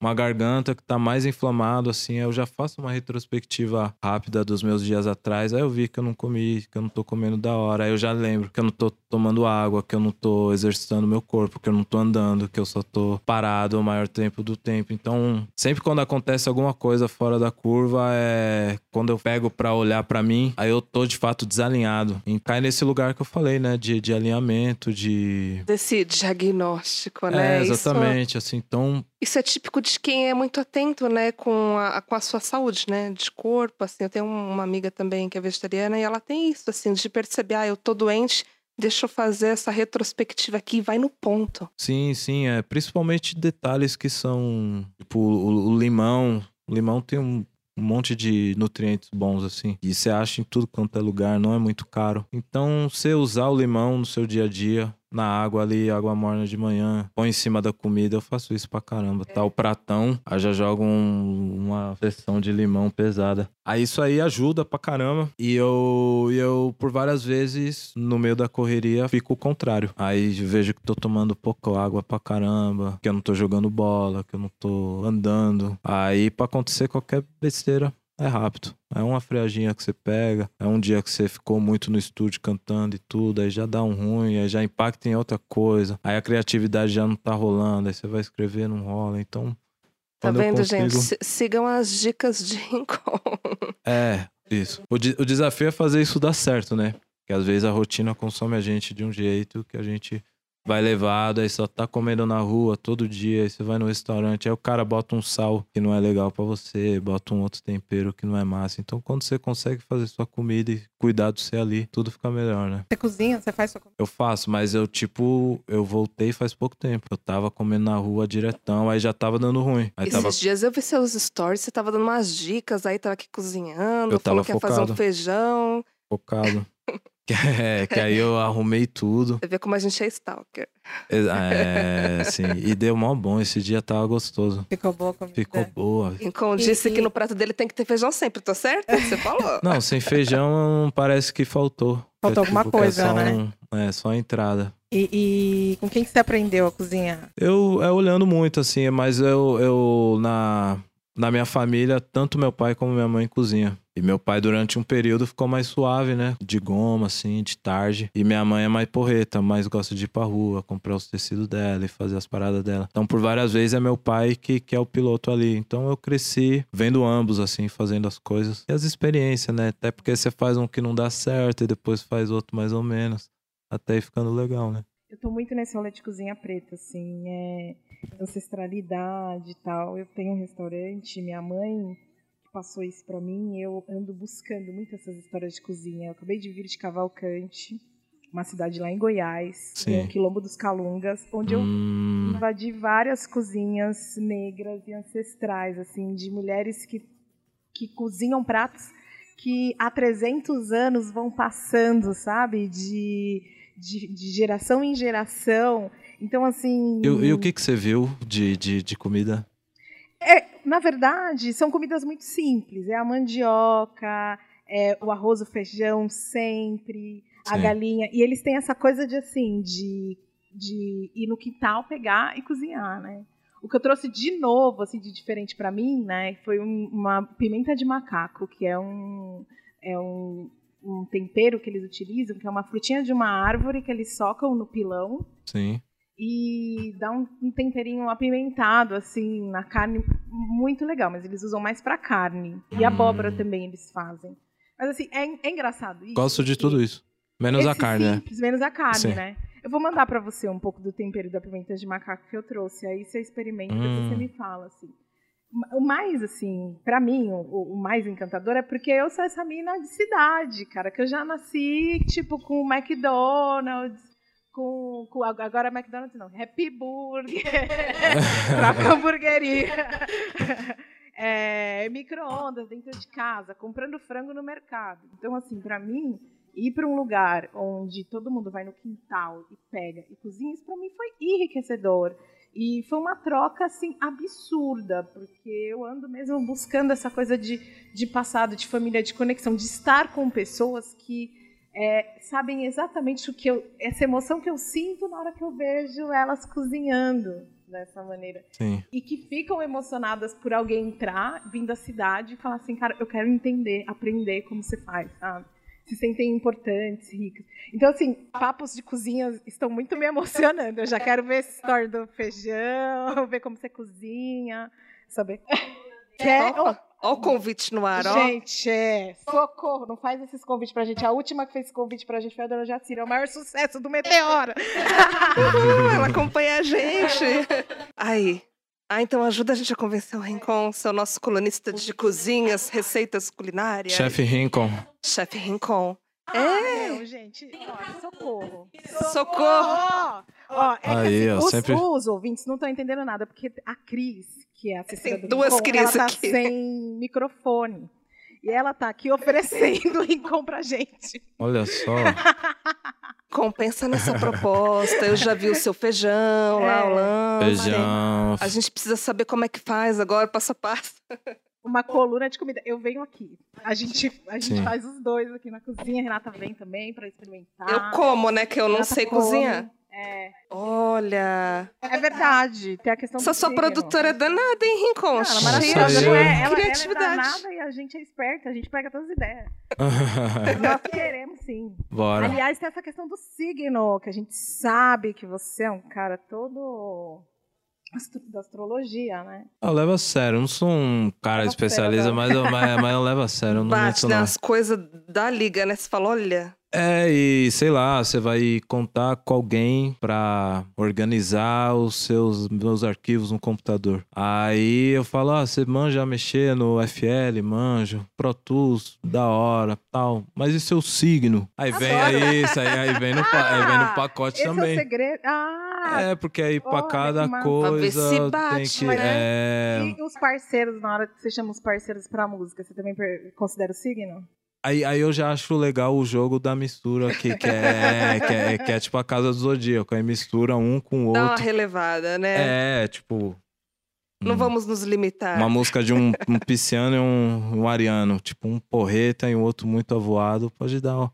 uma garganta que tá mais inflamado, assim, eu já faço uma retrospectiva rápida dos meus dias atrás, aí eu vi que eu não comi, que eu não tô comendo da hora, aí eu já lembro que eu não tô tomando água, que eu não tô exercitando meu corpo, que eu não tô andando, que eu só tô parado o maior tempo do tempo. Então, sempre quando acontece alguma coisa fora da curva, é quando eu pego pra olhar pra mim, aí eu tô de fato desalinhado. E cai nesse lugar que eu falei, né, de, de alinhamento, de... Desse diagnóstico, né? É, Isso- exatamente, assim, então Isso é típico de quem é muito atento, né, com a, com a sua saúde, né, de corpo, assim. Eu tenho uma amiga também que é vegetariana e ela tem isso, assim, de perceber, ah, eu tô doente, deixa eu fazer essa retrospectiva aqui vai no ponto. Sim, sim, é. Principalmente detalhes que são. Tipo, o, o limão. O limão tem um, um monte de nutrientes bons, assim. E você acha em tudo quanto é lugar, não é muito caro. Então, você usar o limão no seu dia a dia, na água ali, água morna de manhã, põe em cima da comida, eu faço isso pra caramba. Tá o pratão, aí já jogo um- uma sessão de limão pesada. Aí isso aí ajuda pra caramba. E eu, e eu, por várias vezes, no meio da correria, fico o contrário. Aí vejo que tô tomando pouca água pra caramba, que eu não tô jogando bola, que eu não tô andando. Aí, pra acontecer qualquer besteira, é rápido. É uma friaginha que você pega, é um dia que você ficou muito no estúdio cantando e tudo, aí já dá um ruim, aí já impacta em outra coisa. Aí a criatividade já não tá rolando, aí você vai escrever, não rola. Então, Tá vendo, gente? consigo- Si- Sigam as dicas de Rincon. É, isso. O, de- o desafio é fazer isso dar certo, né? Porque às vezes a rotina consome a gente de um jeito que a gente vai levado, aí só tá comendo na rua todo dia, aí você vai no restaurante, aí o cara bota um sal que não é legal pra você, bota um outro tempero que não é massa. Então quando você consegue fazer sua comida e cuidar do você ali, tudo fica melhor, né? Você cozinha, você faz sua comida. Eu faço, mas eu, tipo, eu voltei faz pouco tempo. Eu tava comendo na rua diretão, aí já tava dando ruim. Aí Esses tava dias eu vi seus stories, você tava dando umas dicas, aí tava aqui cozinhando, Eu falou tava que ia fazer um focado. feijão. focado. Que, é, que aí eu arrumei tudo. Você vê como a gente é stalker. É, sim. E deu mó bom. Esse dia tava gostoso. Ficou boa a comida. Ficou boa. Rincon E- disse que e- no prato dele tem que ter feijão sempre, tô certo? Você falou. Não, sem feijão parece que faltou. Faltou É, alguma tipo, que é coisa, só né? um- é, só a entrada. E, e com quem que você aprendeu a cozinhar? Eu é olhando muito, assim, mas eu, eu na, na minha família, tanto meu pai como minha mãe cozinha. E meu pai, durante um período, ficou mais suave, né? De goma, assim, de tarde. E minha mãe é mais porreta, mais gosta de ir pra rua, comprar os tecidos dela e fazer as paradas dela. Então, por várias vezes, é meu pai que, que é o piloto ali. Então, eu cresci vendo ambos, assim, fazendo as coisas. E as experiências, né? Até porque você faz um que não dá certo e depois faz outro mais ou menos. Até ir ficando legal, né? Eu tô muito nesse rolê de cozinha preta, assim, é ancestralidade e tal. Eu tenho um restaurante, minha mãe passou isso para mim, eu ando buscando muito essas histórias de cozinha. Eu acabei de vir de Cavalcante, uma cidade lá em Goiás, Sim. no Quilombo dos Calungas, onde eu Hum, invadi várias cozinhas negras e ancestrais, assim, de mulheres que, que cozinham pratos que há 300 anos vão passando, sabe? De, de, de geração em geração. Então, assim. e, o- e o que, que você viu de, de, de comida? É, na verdade, são comidas muito simples. É a mandioca, é o arroz, o feijão sempre, a Sim. galinha. E eles têm essa coisa de assim, de, de ir no quintal pegar e cozinhar, né? O que eu trouxe de novo, assim, de diferente para mim, né, foi um- uma pimenta de macaco, que é um é um, um tempero que eles utilizam, que é uma frutinha de uma árvore que eles socam no pilão Sim. e dá um, um temperinho apimentado assim na carne muito legal, mas eles usam mais para carne. E Hum. abóbora também eles fazem. Mas assim, é, é engraçado isso. Gosto de tudo isso. Menos a carne, né? simples, Menos a carne, Sim. né? Eu vou mandar para você um pouco do tempero da pimenta de macaco que eu trouxe. Aí você experimenta e Hum. você me fala assim. O mais, assim, pra mim, o, o mais encantador é porque eu sou essa mina de cidade, cara, que eu já nasci, tipo, com o McDonald's, com, com agora McDonald's não, Happy Burger, troca hamburgueria, é, micro-ondas dentro de casa, comprando frango no mercado. Então, assim, pra mim, ir para um lugar onde todo mundo vai no quintal e pega e cozinha, isso pra mim foi enriquecedor. E foi uma troca assim absurda, porque eu ando mesmo buscando essa coisa de, de passado, de família, de conexão, de estar com pessoas que é, sabem exatamente o que eu. essa emoção que eu sinto na hora que eu vejo elas cozinhando dessa maneira. Sim. E que ficam emocionadas por alguém entrar, vir da cidade e falar assim, cara, eu quero entender, aprender como você faz, sabe? Se sentem importantes, ricos. Então, assim, papos de cozinha estão muito me emocionando. Eu já quero ver essa história do feijão, ver como você cozinha, saber. Quer? Ó o convite no ar, ó. Gente, é, socorro, não faz esses convites pra gente. A última que fez esse convite pra gente foi a Dona Jacira, é o maior sucesso do Meteora. Ela acompanha a gente. Aí. Ah, então ajuda a gente a convencer o Rincon, seu nosso colunista de cozinhas, receitas culinárias. Chefe Rincon. Chefe Rincon. É, não, gente, ó, socorro. Socorro! Ó, ó, é que Aí, assim, ó, os, sempre- os ouvintes não estão entendendo nada, porque a Cris, que é a assessora Tem do duas Rincon, Cris ela tá aqui. sem microfone. E ela tá aqui oferecendo o Rincon pra gente. Olha só. Compensa nessa proposta. Eu já vi o seu feijão lá, É. o lama. Feijão. A gente precisa saber como é que faz agora, passo a passo. Uma coluna de comida. Eu venho aqui. A gente, a gente Sim. faz os dois aqui na cozinha. A Renata vem também pra experimentar. Eu como, né? Que eu não sei come. cozinhar. É, Olha. é verdade. Tem a questão Essa do sua signo. produtora é danada, hein, Rincon? Ela é Nossa, maravilhosa. Não é, ela, ela é Criatividade. danada e a gente é esperta. A gente pega todas as ideias. Nós queremos, sim. Bora. Aliás, tem essa questão do signo, que a gente sabe que você é um cara todo da astrologia, né? Eu levo a sério. Eu não sou um cara especialista, mas eu, mas, mas eu levo a sério. Eu não Bate não. nas coisas da liga, né? Você fala, olha. É, e sei lá, você vai contar com alguém pra organizar os seus meus arquivos no computador. Aí eu falo, ah, você manja mexer no FL, manjo, Pro Tools, da hora, tal. Mas e seu signo? Aí vem Adoro. aí isso, aí, aí vem no, pa- aí vem no pacote Esse é o também. segredo. Ah! É, porque aí pra Olha, cada que massa. Pra ver coisa se tem bate, que. né? É... E os parceiros, na hora que você chama os parceiros pra música, você também considera o signo? Aí, aí eu já acho legal o jogo da mistura, que, que, é, que, é, que é tipo a casa do Zodíaco. Aí mistura um com o Dá uma outro. relevada, né? É, tipo. Não um- vamos nos limitar. Uma música de um, um pisciano e um, um ariano. Tipo, um porreta e um outro muito avoado. Pode dar, ó.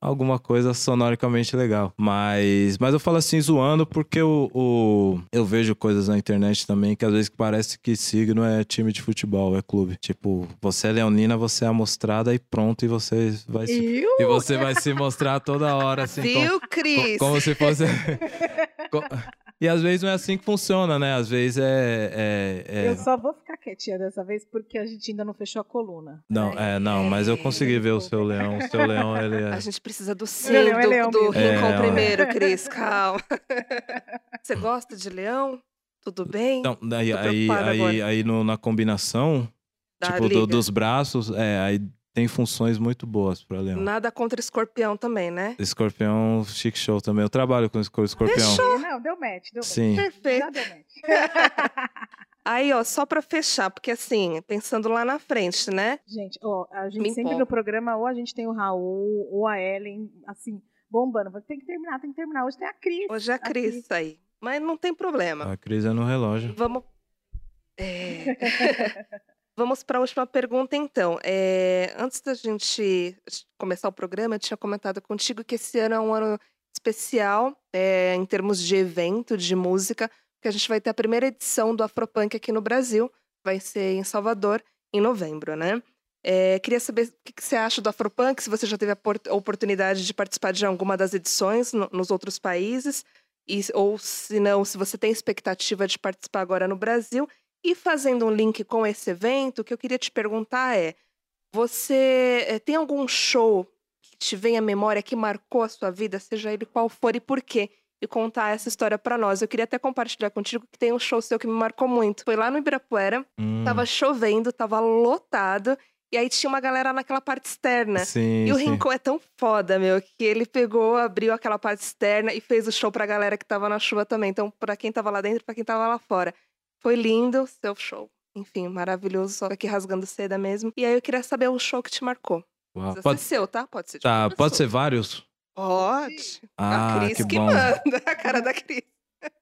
Alguma coisa sonoricamente legal. Mas, mas eu falo assim, zoando, porque o, o, eu vejo coisas na internet também que às vezes parece que signo é time de futebol, é clube. Tipo, você é leonina, você é amostrada e pronto, e você vai se, Iu! e você vai se mostrar toda hora, assim. como- Viu, Cris? Co- Como se fosse. E às vezes não é assim que funciona, né? Às vezes é. é- é- Eu só vou ficar quietinha dessa vez porque a gente ainda não fechou a coluna. Não, né? é, não, mas eu consegui ver o seu leão. O seu leão, ele é. A gente precisa do sim Leão é do, leão do É, primeiro, Cris. Calma. Você gosta de leão? Tudo bem? Então, daí, aí, aí, agora. aí no- na combinação, Da tipo, do- dos braços, é, aí tem funções muito boas pra leão. Nada contra escorpião também, né? Escorpião, chique show também. Eu trabalho com escor- escorpião. Não, deu match, deu match. Sim. Perfeito. Já deu match. Aí, ó, só pra fechar, porque assim, pensando lá na frente, né? Gente, ó, a gente Me sempre empolga. no programa, ou a gente tem o Raul, ou a Ellen, assim, bombando. Tem que terminar, tem que terminar. Hoje tem a Cris. Hoje é a aqui. Cris aí. Mas não tem problema. A crise é no relógio. Vamos. É. Vamos para a última pergunta, então. É, Antes da gente começar o programa, eu tinha comentado contigo que esse ano é um ano especial é, em termos de evento, de música, porque a gente vai ter a primeira edição do Afropunk aqui no Brasil. Vai ser em Salvador, em novembro, né? É, queria saber o que que você acha do Afropunk, se você já teve a oportunidade de participar de alguma das edições no- nos outros países, e, ou se não, se você tem expectativa de participar agora no Brasil. E fazendo um link com esse evento, o que eu queria te perguntar é: você eh, tem algum show que te vem à memória que marcou a sua vida, seja ele qual for e por quê? E contar essa história pra nós. Eu queria até compartilhar contigo que tem um show seu que me marcou muito. Foi lá no Ibirapuera, Hum, tava chovendo, tava lotado, e aí tinha uma galera naquela parte externa. sim, E o sim. Rincon é tão foda, meu, que ele pegou, abriu aquela parte externa e fez o show pra galera que tava na chuva também. Então, pra quem tava lá dentro e pra quem tava lá fora. Foi lindo seu show. Enfim, maravilhoso, só aqui rasgando seda mesmo. E aí eu queria saber o show que te marcou. Uau, Precisa Pode, ser seu, tá? Pode ser de tá, pode ser vários? Pode. Ah, a Cris que que, bom. manda. A cara da Cris.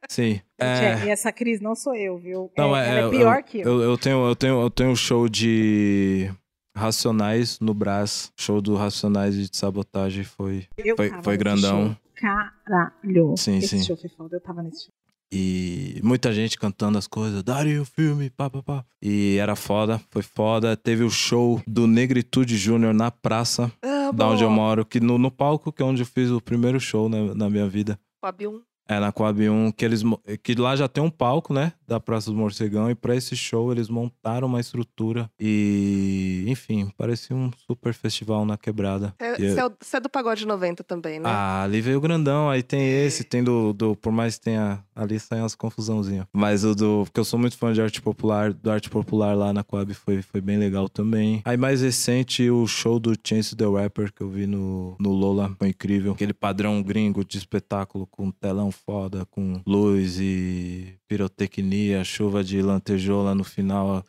Sim. É, E essa Cris não sou eu, viu? Não, é, é, ela é eu- pior que eu. eu, eu tenho, eu tenho, eu tenho um show de Racionais no Brás. Show do Racionais e de sabotagem foi, Eu foi, tava foi grandão. show. Caralho. Sim, Esse sim. show foi foda, eu tava nesse show. E muita gente cantando as coisas. Daria o filme, pá, pá, pá. E era foda, foi foda. Teve o show do Negritude Júnior na praça, Ah, da onde eu moro, que no, no palco, que é onde eu fiz o primeiro show na, na minha vida. 1. É na Coab 1, que eles que lá já tem um palco, né, da Praça do Morcegão, e pra esse show eles montaram uma estrutura e, enfim, parecia um super festival na quebrada. Eu- Você é, o- você é do Pagode 90 também, né? ah, ali veio o grandão, aí tem esse, tem do, do por mais que tenha, ali saem umas confusãozinhas. Mas o do, porque eu sou muito fã de arte popular, do arte popular lá na Coab foi, foi bem legal também. Aí mais recente, o show do Chance the Rapper que eu vi no, no Lola, foi incrível. Aquele padrão gringo de espetáculo com telão foda, com luz e pirotecnia, chuva de lantejola no final,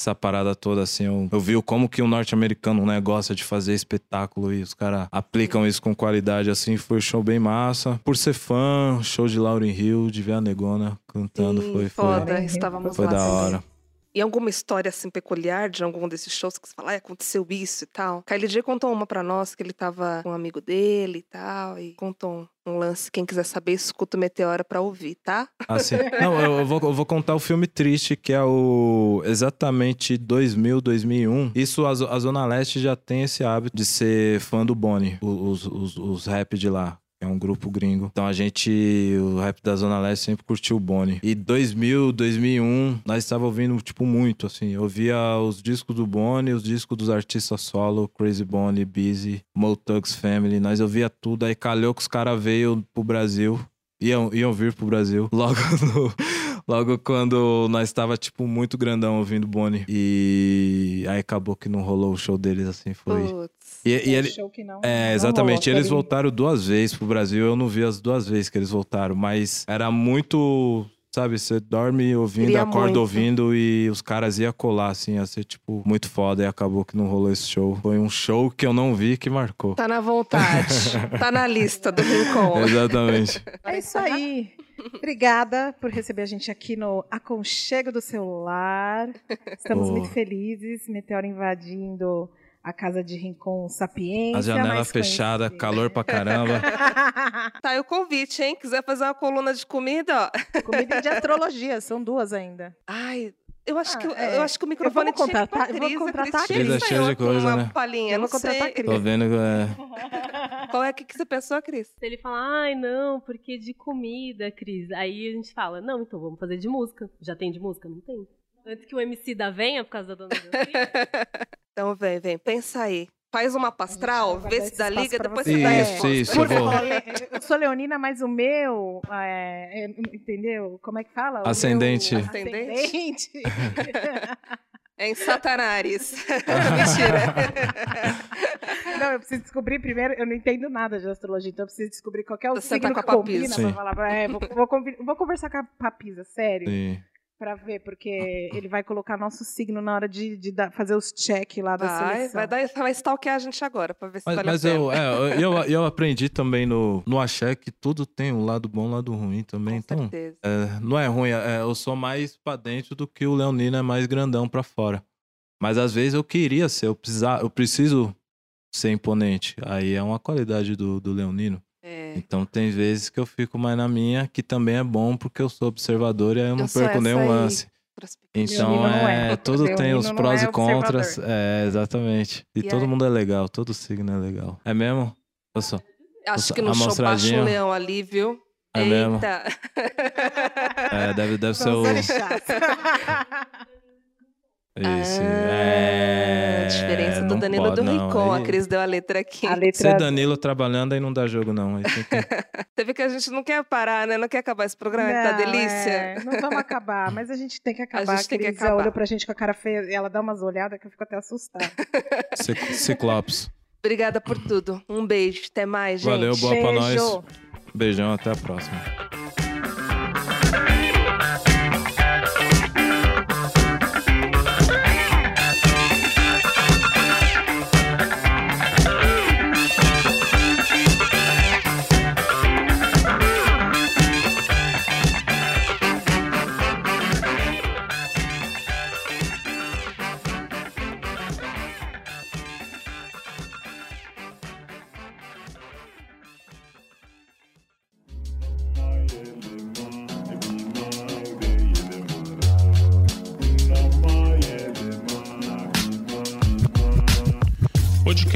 essa parada toda, assim, eu, eu vi como que o norte-americano, né, gosta de fazer espetáculo e os caras aplicam isso com qualidade, assim, foi um show bem massa. Por ser fã, show de Lauryn Hill, de ver a Negona cantando, Sim, foi, foi, foda. foi- Estávamos foi lá da também. hora. E alguma história assim peculiar de algum desses shows que você fala, ah, aconteceu isso e tal? Kylie J contou uma pra nós que ele tava com um amigo dele e tal, e contou um, lance. Quem quiser saber, escuta o Meteora pra ouvir, tá? Assim, não, eu, vou, eu vou contar o filme triste, que é o exatamente 2000, 2001. Isso, a, a Zona Leste já tem esse hábito de ser fã do Bonnie, os, os, os rap de lá. É um grupo gringo. Então a gente, o rap da Zona Leste sempre curtiu o Bonnie. E 2000, 2001, nós estávamos ouvindo, tipo, muito, assim. Eu ouvia os discos do Bonnie, os discos dos artistas solo, Crazy Bonnie, Busy, Mo Tugs Family. Nós ouvia tudo. Aí calhou que os caras veio pro Brasil. Iam, iam vir pro Brasil. Logo no- Logo quando nós estava tipo, muito grandão ouvindo Bonnie. E aí acabou que não rolou o show deles, assim, foi... Putz. E, e ele, show que não- é, não exatamente. rolou, Eles foi- voltaram duas vezes pro Brasil. Eu não vi as duas vezes que eles voltaram, mas era muito. Sabe, você dorme ouvindo, Queria acorda muito. ouvindo e os caras iam colar, assim, ia ser, tipo, muito foda. E acabou que não rolou esse show. Foi um show que eu não vi que marcou. Tá na vontade. tá na lista do Rincon. Exatamente. É isso aí. Obrigada por receber a gente aqui no Aconchego do Celular. Estamos Oh. muito felizes. Meteoro invadindo a casa de Rincon Sapiência. A janela mais fechada, conhecida. calor pra caramba. Tá aí o convite, hein? Quiser fazer uma coluna de comida, ó. Comida de astrologia, são duas ainda. Ai, eu acho, Ah, que, é. eu acho que o microfone Eu vou tinha que ir pra contratar- eu vou Cris, contratar a Cris Cris. Cris é cheia sair de com coisa, uma né? palhinha, Eu não vou contratar sei. a Cris. Tô vendo que é. Qual é que, que você pensou, Cris? Se ele falar, ai, não, porque de comida, Cris. Aí a gente fala, não, então vamos fazer de música. Já tem de música? Não tem. Antes que o MC da venha, por causa da Dona. Então vem, vem, pensa aí. Faz uma pastral, Vai vê se dá liga, depois você. você dá Isso, isso, Por eu vou. eu sou leonina, mas o meu, é, é, entendeu? Como é que fala? O meu Ascendente. ascendente. É em Satanares. Mentira. não, eu preciso descobrir primeiro, eu não entendo nada de astrologia, então eu preciso descobrir qual é o Você signo tá com que a combina Papisa. pra falar. pra- É, vou, vou, vou conversar com a Papisa, sério, Sim. Pra ver, porque ele vai colocar nosso signo na hora de, de dar- fazer os check lá da Vai, seleção. vai, dar, vai stalkear a gente agora, pra ver se Mas, vale mas a pena. eu, é, eu, eu aprendi também no, no axé que tudo tem um lado bom e um lado ruim também. Com Então, certeza. é, não é ruim, é, eu sou mais pra dentro do que o Leonino é mais grandão pra fora. Mas às vezes eu queria ser, eu, precisar, eu preciso ser imponente. Aí é uma qualidade do, do Leonino. É. Então tem vezes que eu fico mais na minha, que também é bom porque eu sou observador e aí eu não Eu perco nenhum lance. Então é, é. tudo tem os prós é e contras. É, exatamente. E, E todo aí? mundo é legal, todo signo é legal. É mesmo? Eu sou. Acho que no show baixa um leão ali, viu? É mesmo? Eita. É, deve, deve ser o. Isso. Ah, é. a diferença do não Danilo pode, do não. Ricom. A Aí- Cris deu a letra aqui. A Ser letra Danilo trabalhando aí não dá jogo, não. Aí tem que- Você vê que a gente não quer parar, né? Não quer acabar esse programa, que tá Não, delícia. é, não vamos acabar, mas a gente tem que acabar. gente tem que Cris acabar. olha pra gente com a cara feia e ela dá umas olhadas que eu fico até assustada. Cic- Ciclopes. Obrigada por tudo. Um beijo. Até mais, gente. Valeu, boa pra nós. Beijo. Beijão, até a próxima.